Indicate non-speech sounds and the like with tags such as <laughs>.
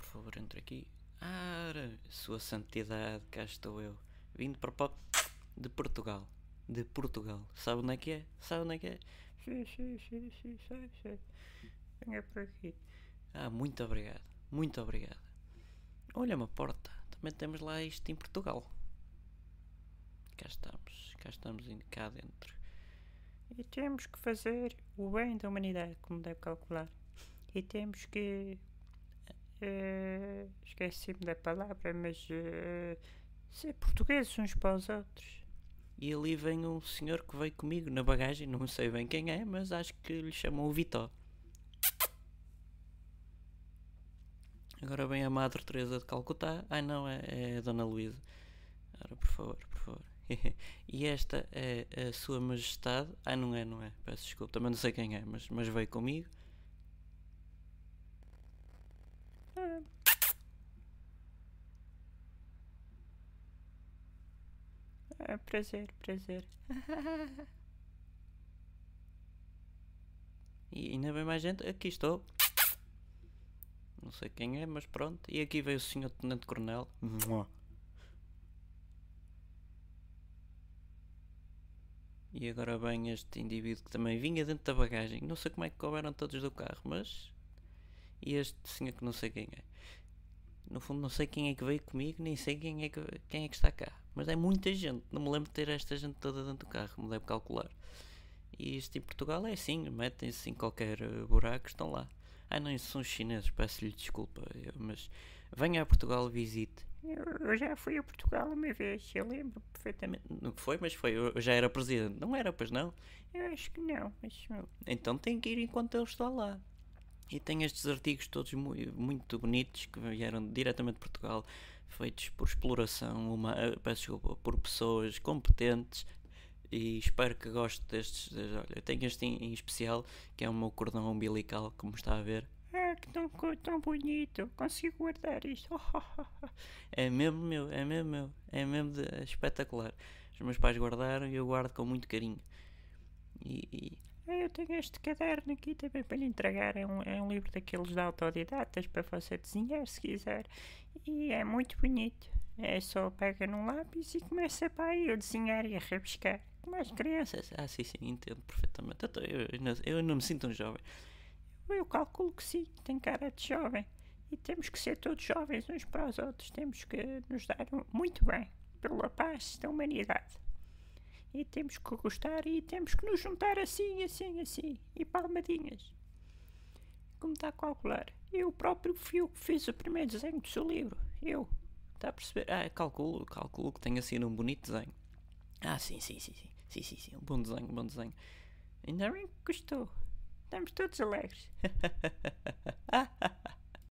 por favor, entre aqui. Ora, Sua Santidade, cá estou eu. Vindo para po- de Portugal. De Portugal. Sabe onde é que é? Sabe onde é que é? Sim, sim, sim, sim, sei, sei. Venha por aqui. Ah, muito obrigado. Muito obrigado. Olha uma porta. Também temos lá isto em Portugal. Cá estamos. Cá estamos cá dentro. E temos que fazer o bem da humanidade, como deve calcular. E temos que. Eh, Esqueci-me da palavra, mas. eh, ser portugueses uns para os outros. E ali vem um senhor que veio comigo na bagagem. Não sei bem quem é, mas acho que lhe chamam o Vitó. Agora vem a Madre Teresa de Calcutá. Ai não, é, é a Dona Luísa. Ora, por favor, por favor. <laughs> e esta é a Sua Majestade. Ai não é, não é. Peço desculpa. Também não sei quem é, mas, mas veio comigo. Ah. Ah, prazer, prazer. <laughs> E ainda vem mais gente. Aqui estou. Não sei quem é, mas pronto. E aqui veio o senhor Tenente Coronel. E agora vem este indivíduo que também vinha dentro da bagagem. Não sei como é que couberam todos do carro, mas. E este senhor que não sei quem é. No fundo, não sei quem é que veio comigo, nem sei quem é que, quem é que está cá. Mas é muita gente. Não me lembro de ter esta gente toda dentro do carro, me deve calcular. E isto em Portugal é assim: metem-se em qualquer eh, buraco, estão lá. Ah, não, isso são os chineses, peço-lhe desculpa. eu- mas venha a Portugal, visite. Eu, eu já fui a Portugal uma vez, eu lembro perfeitamente. Não foi, mas foi. Eu já era presidente. Não era, pois não? Eu acho que não, mas. hum, Então tem que ir enquanto ele está lá. E tem estes artigos todos mu- muito bonitos que vieram diretamente de Portugal, feitos por exploração, uma, eh, peço desculpa, por pessoas competentes. E espero que goste destes. des- Olha, eu tenho este em, especial, que é o meu cordão umbilical, como está a ver. Ah, que tão, tão bonito, consigo guardar isto. <laughs> É mesmo meu, é mesmo meu, é mesmo de- é espetacular. Os meus pais guardaram e eu guardo com muito carinho. E, e- Eu tenho este caderno aqui também para lhe entregar. É um, é um livro daqueles de autodidatas para você desenhar se quiser. E é muito bonito. É só pega num lápis e começa para aí a desenhar e a rabiscar. Como as crianças. Ah, sim, sim, entendo perfeitamente. Eu, tô- eu, eu não- eu não me sinto um jovem. Eu calculo que sim, tem cara de jovem. E temos que ser todos jovens uns para os outros. Temos que nos dar um- muito bem pela paz da humanidade. E temos que gostar e temos que nos juntar assim, assim, assim. E palmadinhas. Como está a calcular? Eu próprio fui o que fiz o primeiro desenho do seu livro. Eu. Está a perceber? Ah, calculo, calculo que tenha sido um bonito desenho. Ah, sim, sim, sim, sim. Sim, sim, sim. Um bom desenho, um bom desenho. Ainda bem que gostou. Estamos todos alegres. <laughs> <laughs>